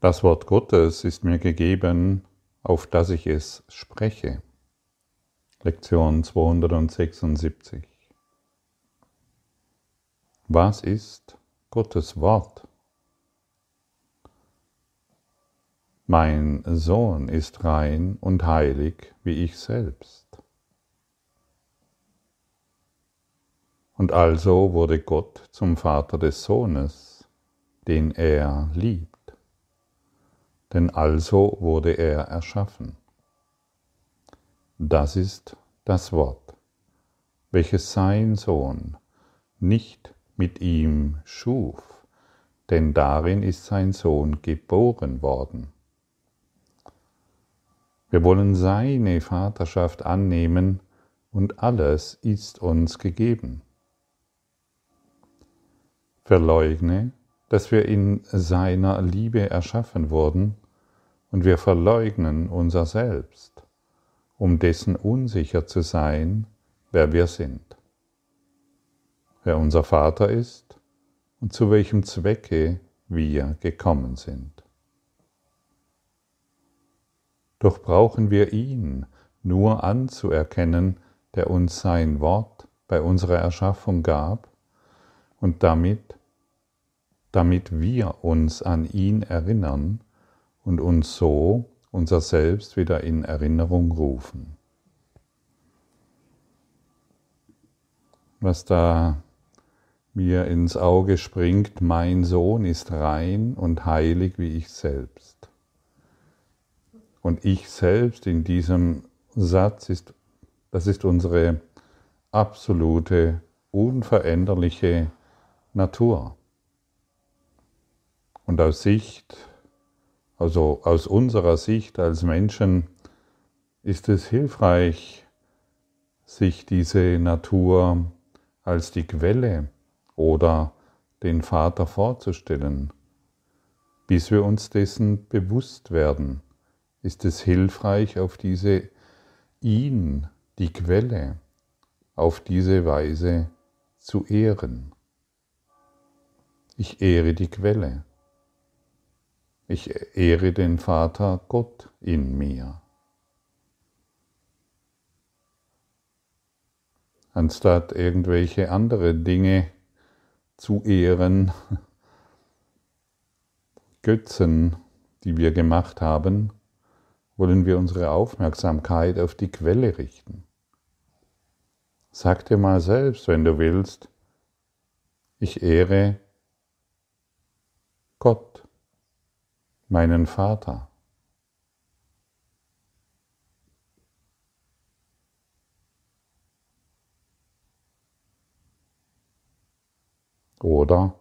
Das Wort Gottes ist mir gegeben, auf das ich es spreche. Lektion 276. Was ist Gottes Wort? Mein Sohn ist rein und heilig wie ich selbst. Und also wurde Gott zum Vater des Sohnes, den er liebt denn also wurde er erschaffen. Das ist das Wort, welches sein Sohn nicht mit ihm schuf, denn darin ist sein Sohn geboren worden. Wir wollen seine Vaterschaft annehmen und alles ist uns gegeben. Verleugne, dass wir in seiner Liebe erschaffen wurden, und wir verleugnen unser Selbst, um dessen unsicher zu sein, wer wir sind, wer unser Vater ist und zu welchem Zwecke wir gekommen sind. Doch brauchen wir ihn nur anzuerkennen, der uns sein Wort bei unserer Erschaffung gab und damit damit wir uns an ihn erinnern und uns so unser Selbst wieder in Erinnerung rufen. Was da mir ins Auge springt, mein Sohn ist rein und heilig wie ich selbst. Und ich selbst in diesem Satz ist, das ist unsere absolute, unveränderliche Natur. Und aus Sicht, also aus unserer Sicht als Menschen, ist es hilfreich, sich diese Natur als die Quelle oder den Vater vorzustellen. Bis wir uns dessen bewusst werden, ist es hilfreich, auf diese ihn, die Quelle, auf diese Weise zu ehren. Ich ehre die Quelle. Ich ehre den Vater Gott in mir. Anstatt irgendwelche andere Dinge zu ehren, Götzen, die wir gemacht haben, wollen wir unsere Aufmerksamkeit auf die Quelle richten. Sag dir mal selbst, wenn du willst, ich ehre Gott meinen Vater. Oder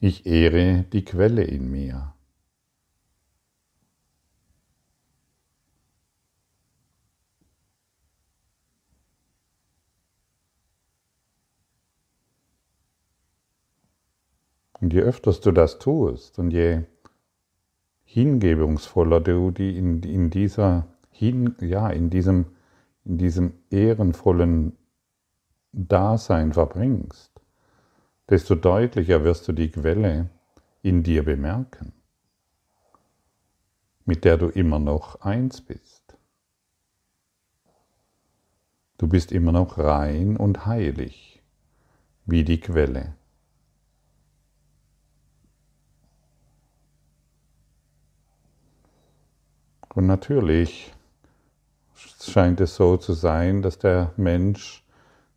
ich ehre die Quelle in mir. Und je öfters du das tust und je hingebungsvoller du die in, in dieser hin, ja, in diesem, in diesem ehrenvollen Dasein verbringst, desto deutlicher wirst du die Quelle in dir bemerken, mit der du immer noch eins bist. Du bist immer noch rein und heilig wie die Quelle. Und natürlich scheint es so zu sein, dass der Mensch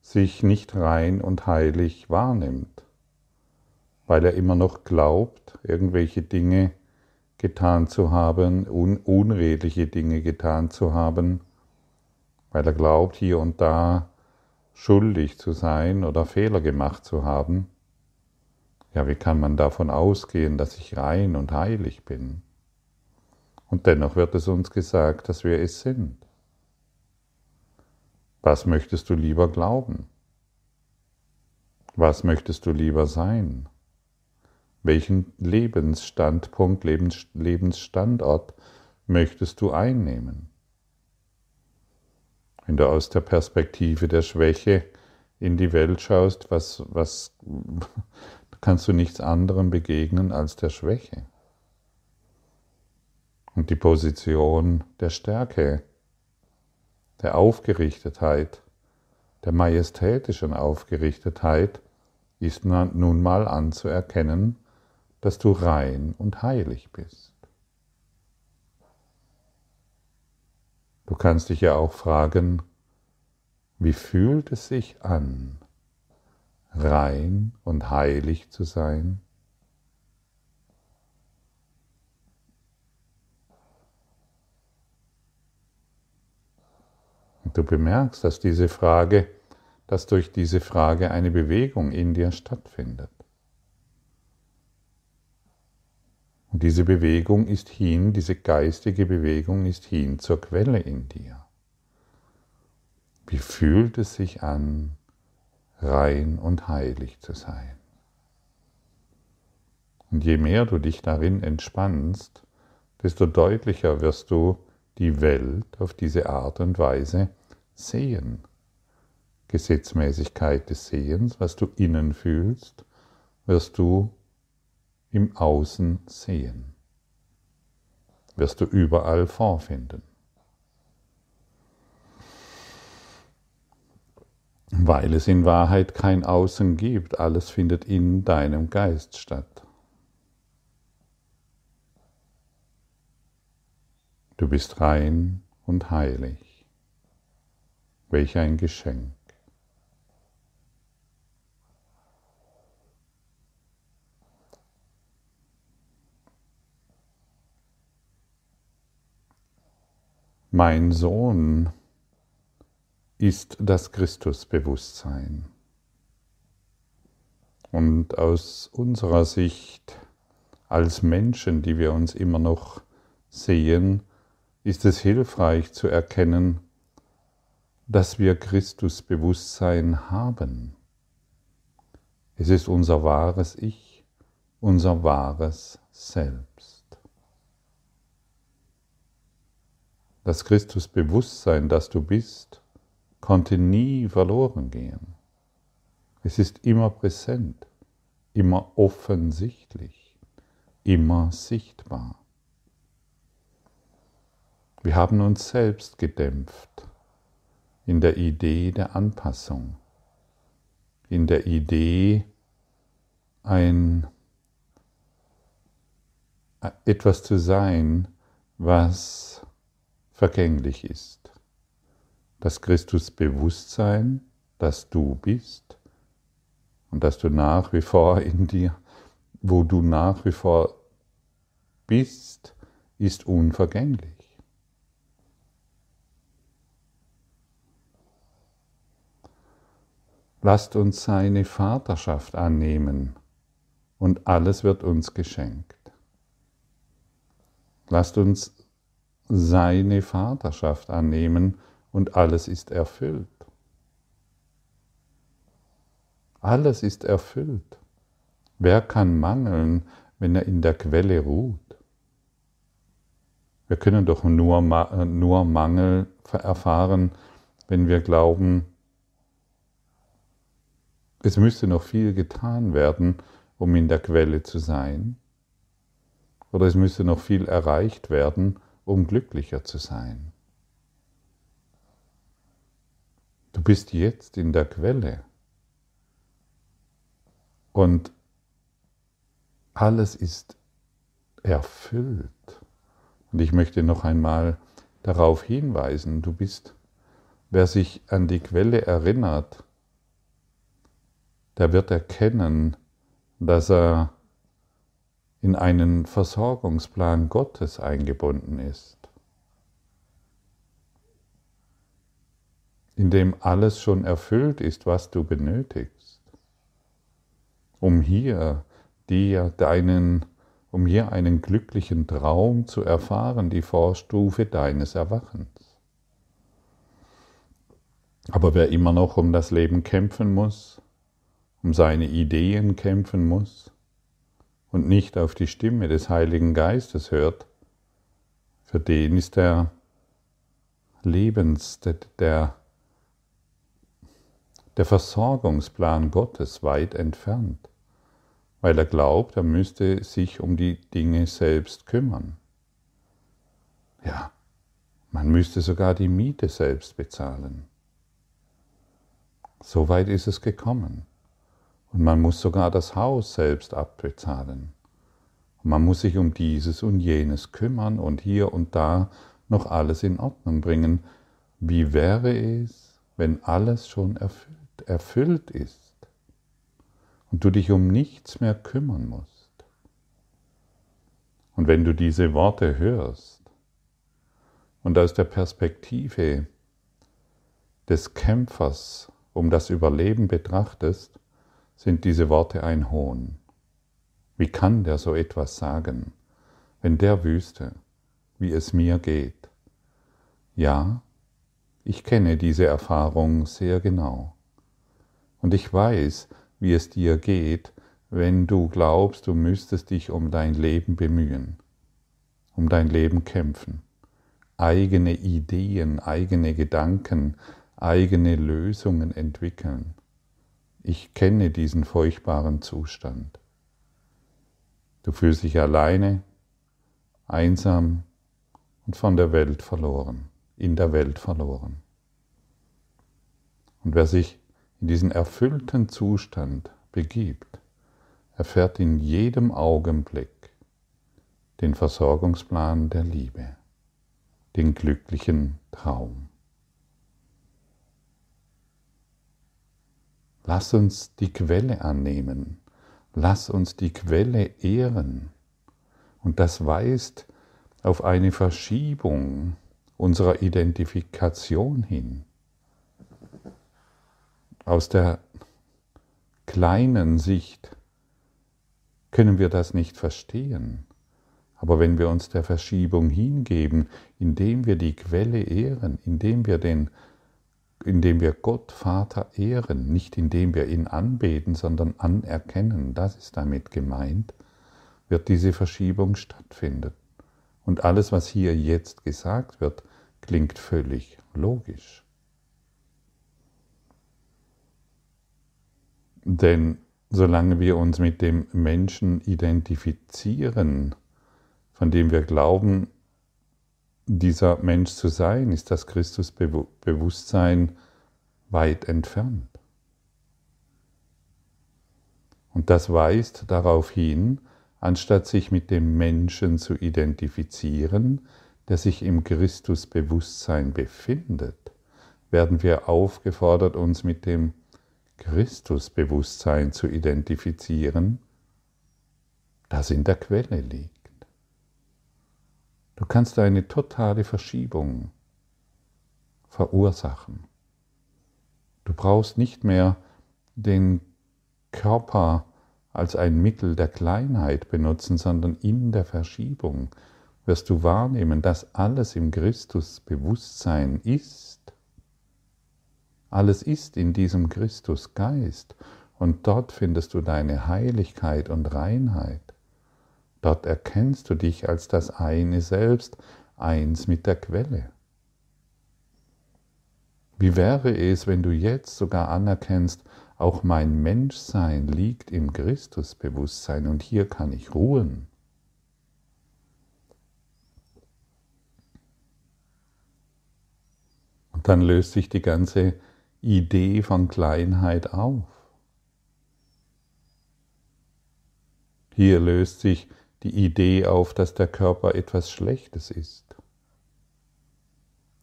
sich nicht rein und heilig wahrnimmt, weil er immer noch glaubt, irgendwelche Dinge getan zu haben, un unredliche Dinge getan zu haben, weil er glaubt, hier und da schuldig zu sein oder Fehler gemacht zu haben. Ja, wie kann man davon ausgehen, dass ich rein und heilig bin? Und dennoch wird es uns gesagt, dass wir es sind. Was möchtest du lieber glauben? Was möchtest du lieber sein? Welchen Lebensstandpunkt, Lebens, Lebensstandort möchtest du einnehmen? Wenn du aus der Perspektive der Schwäche in die Welt schaust, was, was kannst du nichts anderem begegnen als der Schwäche? Und die Position der Stärke, der Aufgerichtetheit, der majestätischen Aufgerichtetheit ist nun mal anzuerkennen, dass du rein und heilig bist. Du kannst dich ja auch fragen, wie fühlt es sich an, rein und heilig zu sein? Und du bemerkst, dass diese Frage, dass durch diese Frage eine Bewegung in dir stattfindet. Und diese Bewegung ist hin, diese geistige Bewegung ist hin zur Quelle in dir. Wie fühlt es sich an, rein und heilig zu sein? Und je mehr du dich darin entspannst, desto deutlicher wirst du die Welt auf diese Art und Weise sehen. Gesetzmäßigkeit des Sehens, was du innen fühlst, wirst du im Außen sehen. Wirst du überall vorfinden. Weil es in Wahrheit kein Außen gibt, alles findet in deinem Geist statt. Du bist rein und heilig. Welch ein Geschenk. Mein Sohn ist das Christusbewusstsein. Und aus unserer Sicht als Menschen, die wir uns immer noch sehen, ist es hilfreich zu erkennen, dass wir Christusbewusstsein haben. Es ist unser wahres Ich, unser wahres Selbst. Das Christusbewusstsein, das du bist, konnte nie verloren gehen. Es ist immer präsent, immer offensichtlich, immer sichtbar. Wir haben uns selbst gedämpft in der Idee der Anpassung, in der Idee, ein etwas zu sein, was vergänglich ist. Das Christusbewusstsein, dass du bist und dass du nach wie vor in dir, wo du nach wie vor bist, ist unvergänglich. Lasst uns seine Vaterschaft annehmen und alles wird uns geschenkt. Lasst uns seine Vaterschaft annehmen und alles ist erfüllt. Alles ist erfüllt. Wer kann mangeln, wenn er in der Quelle ruht? Wir können doch nur, nur Mangel erfahren, wenn wir glauben, es müsste noch viel getan werden, um in der Quelle zu sein. Oder es müsste noch viel erreicht werden, um glücklicher zu sein. Du bist jetzt in der Quelle und alles ist erfüllt. Und ich möchte noch einmal darauf hinweisen, du bist, wer sich an die Quelle erinnert, der wird erkennen, dass er in einen Versorgungsplan Gottes eingebunden ist, in dem alles schon erfüllt ist, was du benötigst, um hier dir deinen, um hier einen glücklichen Traum zu erfahren, die Vorstufe deines Erwachens. Aber wer immer noch um das Leben kämpfen muss, um seine Ideen kämpfen muss, und nicht auf die Stimme des Heiligen Geistes hört, für den ist der Lebens, der, der Versorgungsplan Gottes weit entfernt, weil er glaubt, er müsste sich um die Dinge selbst kümmern. Ja, man müsste sogar die Miete selbst bezahlen. So weit ist es gekommen. Und man muss sogar das Haus selbst abbezahlen. Und man muss sich um dieses und jenes kümmern und hier und da noch alles in Ordnung bringen. Wie wäre es, wenn alles schon erfüllt, erfüllt ist und du dich um nichts mehr kümmern musst? Und wenn du diese Worte hörst und aus der Perspektive des Kämpfers um das Überleben betrachtest, sind diese Worte ein Hohn. Wie kann der so etwas sagen, wenn der wüsste, wie es mir geht? Ja, ich kenne diese Erfahrung sehr genau. Und ich weiß, wie es dir geht, wenn du glaubst, du müsstest dich um dein Leben bemühen, um dein Leben kämpfen, eigene Ideen, eigene Gedanken, eigene Lösungen entwickeln. Ich kenne diesen furchtbaren Zustand. Du fühlst dich alleine, einsam und von der Welt verloren, in der Welt verloren. Und wer sich in diesen erfüllten Zustand begibt, erfährt in jedem Augenblick den Versorgungsplan der Liebe, den glücklichen Traum. Lass uns die Quelle annehmen. Lass uns die Quelle ehren. Und das weist auf eine Verschiebung unserer Identifikation hin. Aus der kleinen Sicht können wir das nicht verstehen. Aber wenn wir uns der Verschiebung hingeben, indem wir die Quelle ehren, indem wir den indem wir Gott Vater ehren, nicht indem wir ihn anbeten, sondern anerkennen, das ist damit gemeint, wird diese Verschiebung stattfinden. Und alles, was hier jetzt gesagt wird, klingt völlig logisch. Denn solange wir uns mit dem Menschen identifizieren, von dem wir glauben, dieser Mensch zu sein, ist das Christusbewusstsein weit entfernt. Und das weist darauf hin, anstatt sich mit dem Menschen zu identifizieren, der sich im Christusbewusstsein befindet, werden wir aufgefordert, uns mit dem Christusbewusstsein zu identifizieren, das in der Quelle liegt. Du kannst eine totale Verschiebung verursachen. Du brauchst nicht mehr den Körper als ein Mittel der Kleinheit benutzen, sondern in der Verschiebung wirst du wahrnehmen, dass alles im Christusbewusstsein ist. Alles ist in diesem Christusgeist und dort findest du deine Heiligkeit und Reinheit. Dort erkennst du dich als das eine Selbst, eins mit der Quelle. Wie wäre es, wenn du jetzt sogar anerkennst, auch mein Menschsein liegt im Christusbewusstsein und hier kann ich ruhen. Und dann löst sich die ganze Idee von Kleinheit auf. Hier löst sich die Idee auf, dass der Körper etwas Schlechtes ist.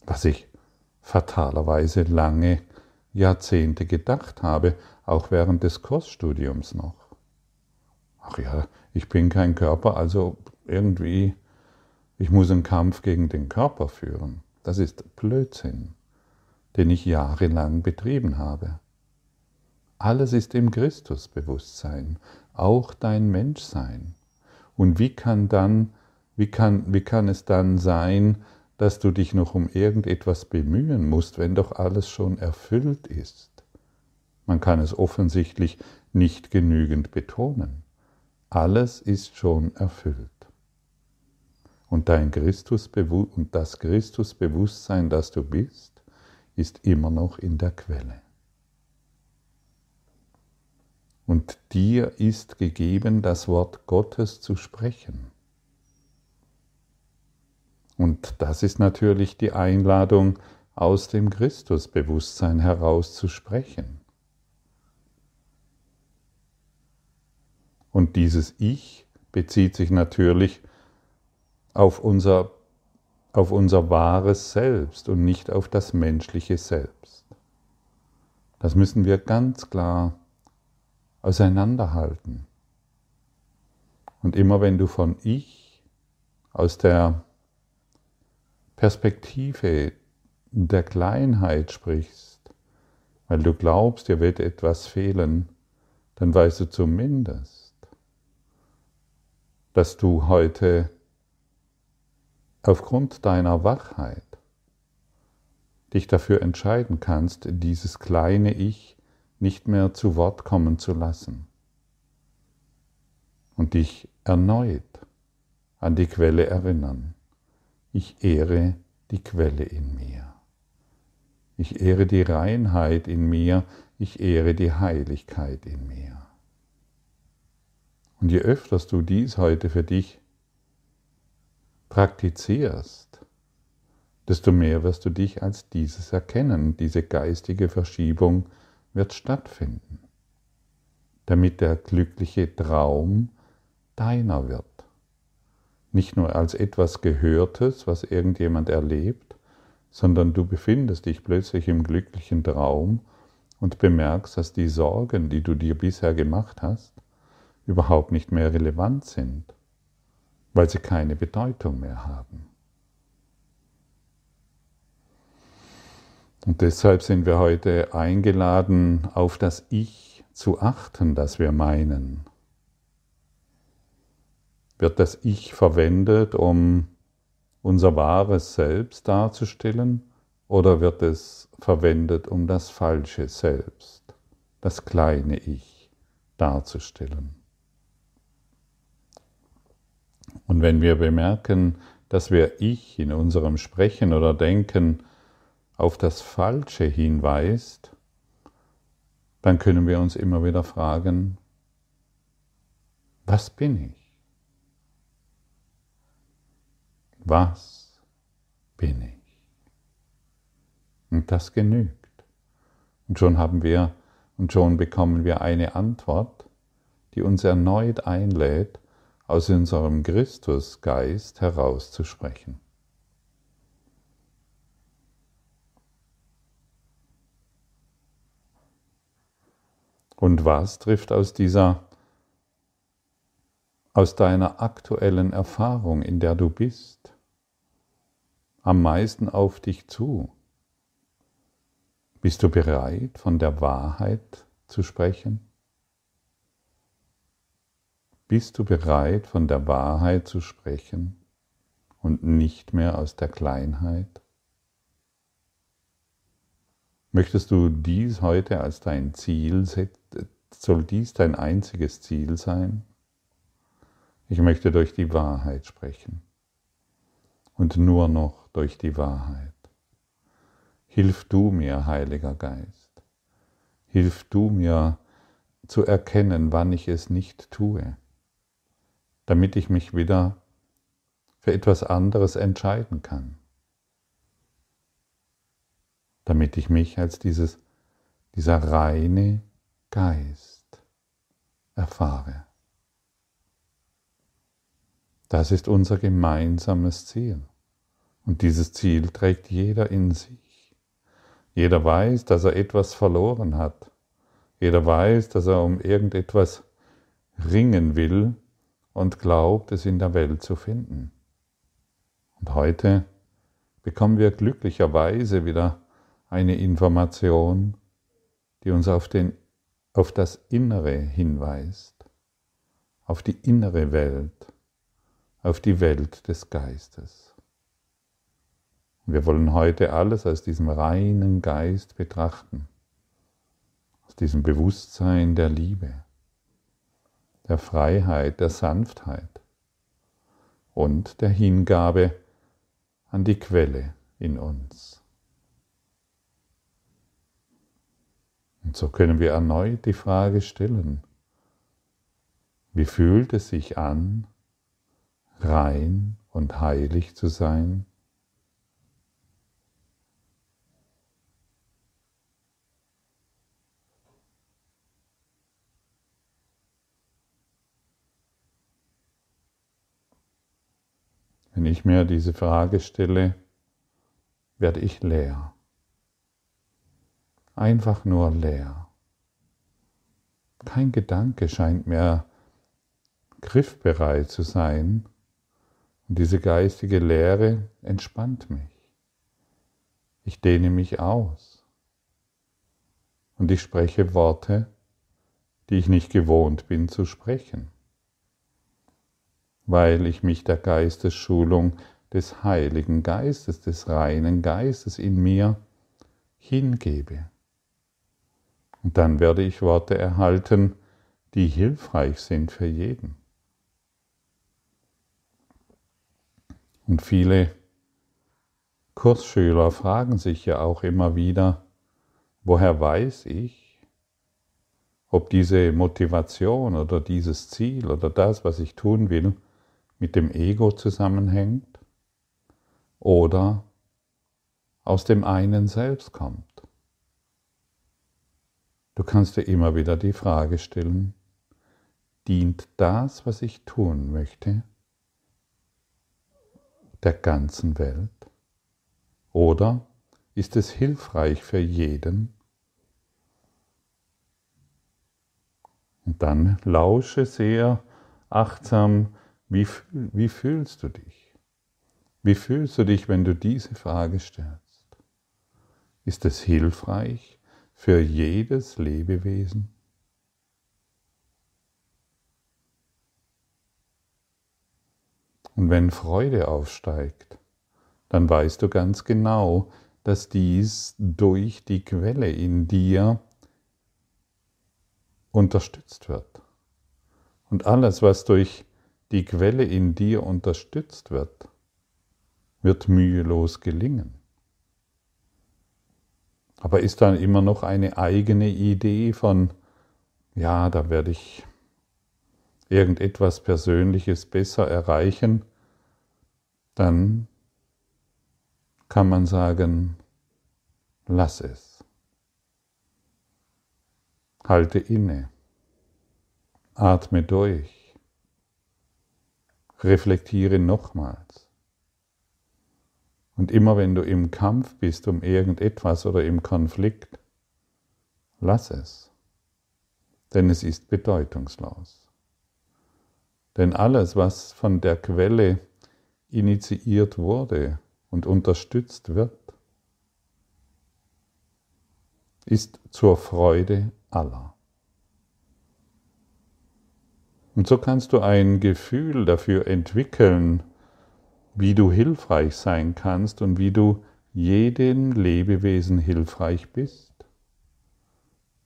Was ich fatalerweise lange Jahrzehnte gedacht habe, auch während des Kursstudiums noch. Ach ja, ich bin kein Körper, also irgendwie, ich muss einen Kampf gegen den Körper führen. Das ist Blödsinn, den ich jahrelang betrieben habe. Alles ist im Christusbewusstsein, auch dein Menschsein. Und wie kann dann, wie kann, wie kann es dann sein, dass du dich noch um irgendetwas bemühen musst, wenn doch alles schon erfüllt ist? Man kann es offensichtlich nicht genügend betonen. Alles ist schon erfüllt. Und dein Christusbewusstsein und das Christusbewusstsein, das du bist, ist immer noch in der Quelle. Und dir ist gegeben, das Wort Gottes zu sprechen. Und das ist natürlich die Einladung, aus dem Christusbewusstsein heraus zu sprechen. Und dieses Ich bezieht sich natürlich auf unser, auf unser wahres Selbst und nicht auf das menschliche Selbst. Das müssen wir ganz klar auseinanderhalten. Und immer wenn du von Ich aus der Perspektive der Kleinheit sprichst, weil du glaubst, dir wird etwas fehlen, dann weißt du zumindest, dass du heute aufgrund deiner Wachheit dich dafür entscheiden kannst, dieses kleine Ich nicht mehr zu Wort kommen zu lassen und dich erneut an die Quelle erinnern. Ich ehre die Quelle in mir. Ich ehre die Reinheit in mir, ich ehre die Heiligkeit in mir. Und je öfters du dies heute für dich praktizierst, desto mehr wirst du dich als dieses erkennen. Diese geistige Verschiebung wird stattfinden, damit der glückliche Traum deiner wird. Nicht nur als etwas Gehörtes, was irgendjemand erlebt, sondern du befindest dich plötzlich im glücklichen Traum und bemerkst, dass die Sorgen, die du dir bisher gemacht hast, überhaupt nicht mehr relevant sind, weil sie keine Bedeutung mehr haben. Und deshalb sind wir heute eingeladen, auf das Ich zu achten, das wir meinen. Wird das Ich verwendet, um unser wahres Selbst darzustellen, oder wird es verwendet, um das falsche Selbst, das kleine Ich darzustellen? Und wenn wir bemerken, dass wir Ich in unserem Sprechen oder Denken auf das Falsche hinweist, dann können wir uns immer wieder fragen, was bin ich? Was bin ich? Und das genügt. Und schon haben wir und schon bekommen wir eine Antwort, die uns erneut einlädt, aus unserem Christusgeist herauszusprechen. Und was trifft aus dieser, aus deiner aktuellen Erfahrung, in der du bist, am meisten auf dich zu? Bist du bereit, von der Wahrheit zu sprechen? Bist du bereit, von der Wahrheit zu sprechen und nicht mehr aus der Kleinheit? Möchtest du dies heute als dein Ziel setzen? Soll dies dein einziges Ziel sein? Ich möchte durch die Wahrheit sprechen und nur noch durch die Wahrheit. Hilf du mir, Heiliger Geist. Hilf du mir zu erkennen, wann ich es nicht tue damit ich mich wieder für etwas anderes entscheiden kann. Damit ich mich als dieses, dieser reine Geist erfahre. Das ist unser gemeinsames Ziel. Und dieses Ziel trägt jeder in sich. Jeder weiß, dass er etwas verloren hat. Jeder weiß, dass er um irgendetwas ringen will, und glaubt, es in der Welt zu finden. Und heute bekommen wir glücklicherweise wieder eine Information, die uns auf, den, auf das Innere hinweist, auf die innere Welt, auf die Welt des Geistes. wir wollen heute alles aus diesem reinen Geist betrachten, aus diesem Bewusstsein der Liebe der Freiheit, der Sanftheit und der Hingabe an die Quelle in uns. Und so können wir erneut die Frage stellen, wie fühlt es sich an, rein und heilig zu sein? Wenn ich mir diese Frage stelle, werde ich leer. Einfach nur leer. Kein Gedanke scheint mehr griffbereit zu sein und diese geistige Leere entspannt mich. Ich dehne mich aus und ich spreche Worte, die ich nicht gewohnt bin zu sprechen weil ich mich der Geistesschulung des Heiligen Geistes, des reinen Geistes in mir hingebe. Und dann werde ich Worte erhalten, die hilfreich sind für jeden. Und viele Kursschüler fragen sich ja auch immer wieder, woher weiß ich, ob diese Motivation oder dieses Ziel oder das, was ich tun will, mit dem Ego zusammenhängt oder aus dem einen selbst kommt. Du kannst dir immer wieder die Frage stellen, dient das, was ich tun möchte, der ganzen Welt? Oder ist es hilfreich für jeden? Und dann lausche sehr achtsam wie, wie fühlst du dich? Wie fühlst du dich, wenn du diese Frage stellst? Ist es hilfreich für jedes Lebewesen? Und wenn Freude aufsteigt, dann weißt du ganz genau, dass dies durch die Quelle in dir unterstützt wird. Und alles, was durch die Quelle in dir unterstützt wird, wird mühelos gelingen. Aber ist dann immer noch eine eigene Idee von, ja, da werde ich irgendetwas Persönliches besser erreichen, dann kann man sagen, lass es. Halte inne. Atme durch reflektiere nochmals. Und immer wenn du im Kampf bist um irgendetwas oder im Konflikt, lass es, denn es ist bedeutungslos. Denn alles, was von der Quelle initiiert wurde und unterstützt wird, ist zur Freude aller. Und so kannst du ein Gefühl dafür entwickeln, wie du hilfreich sein kannst und wie du jedem Lebewesen hilfreich bist.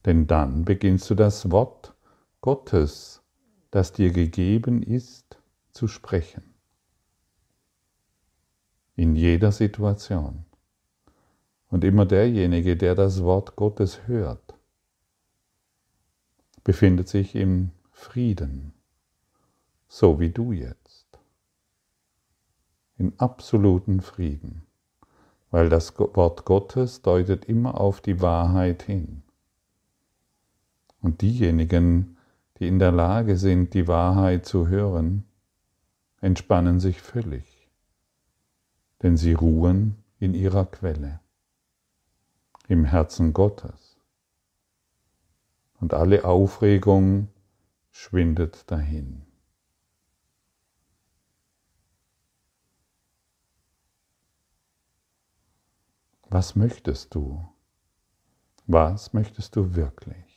Denn dann beginnst du das Wort Gottes, das dir gegeben ist, zu sprechen. In jeder Situation. Und immer derjenige, der das Wort Gottes hört, befindet sich im Frieden so wie du jetzt, in absoluten Frieden, weil das Wort Gottes deutet immer auf die Wahrheit hin. Und diejenigen, die in der Lage sind, die Wahrheit zu hören, entspannen sich völlig, denn sie ruhen in ihrer Quelle, im Herzen Gottes. Und alle Aufregung schwindet dahin. Was möchtest du? Was möchtest du wirklich?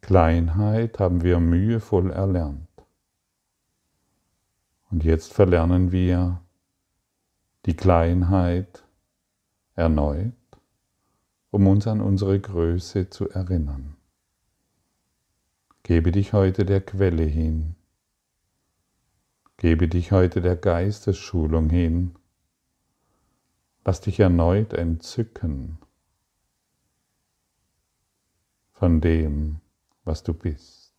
Kleinheit haben wir mühevoll erlernt. Und jetzt verlernen wir die Kleinheit erneut, um uns an unsere Größe zu erinnern. Gebe dich heute der Quelle hin. Gebe dich heute der Geistesschulung hin. Lass dich erneut entzücken. von dem, was du bist.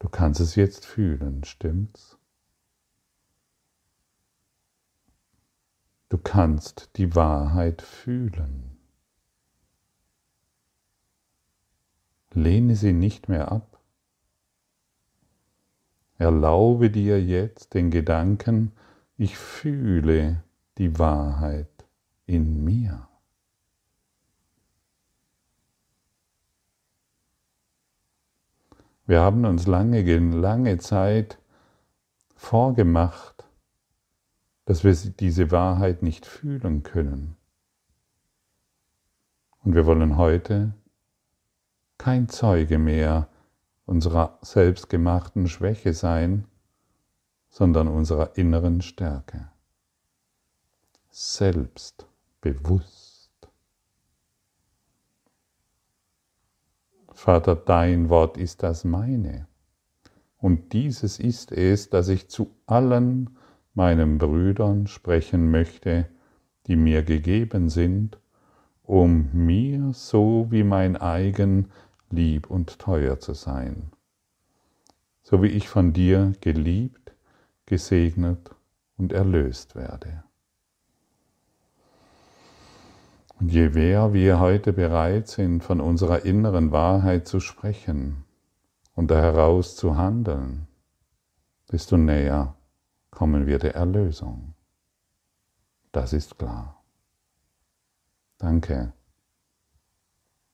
Du kannst es jetzt fühlen, stimmt's? Du kannst die Wahrheit fühlen. Lehne sie nicht mehr ab. Erlaube dir jetzt den Gedanken, ich fühle die Wahrheit in mir. Wir haben uns lange, lange Zeit vorgemacht, dass wir diese Wahrheit nicht fühlen können. Und wir wollen heute kein Zeuge mehr unserer selbstgemachten Schwäche sein, sondern unserer inneren Stärke. Selbstbewusst. Vater, dein Wort ist das meine. Und dieses ist es, dass ich zu allen meinen Brüdern sprechen möchte, die mir gegeben sind, um mir so wie mein eigen lieb und teuer zu sein, so wie ich von dir geliebt, gesegnet und erlöst werde. Und je mehr wir heute bereit sind, von unserer inneren Wahrheit zu sprechen und daraus zu handeln, desto näher kommen wir der Erlösung. Das ist klar. Danke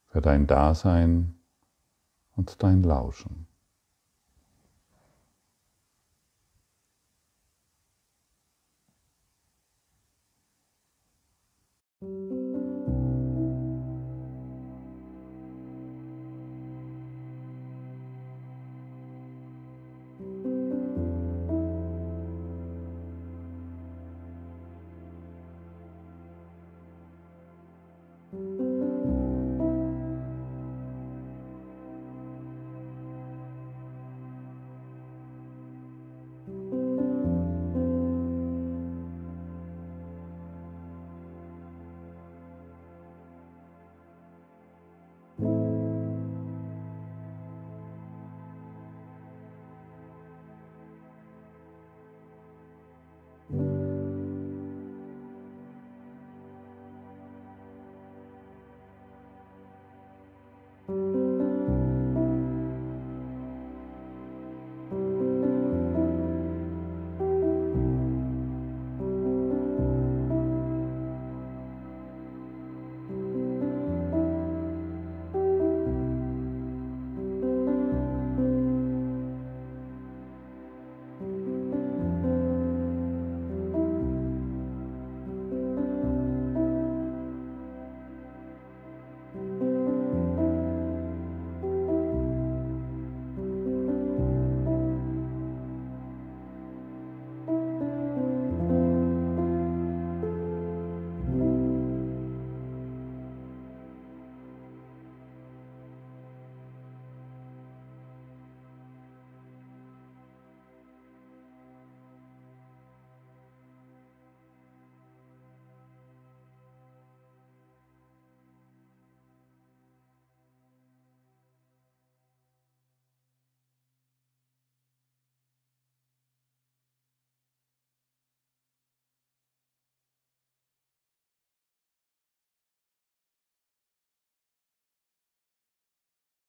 für dein Dasein und dein Lauschen.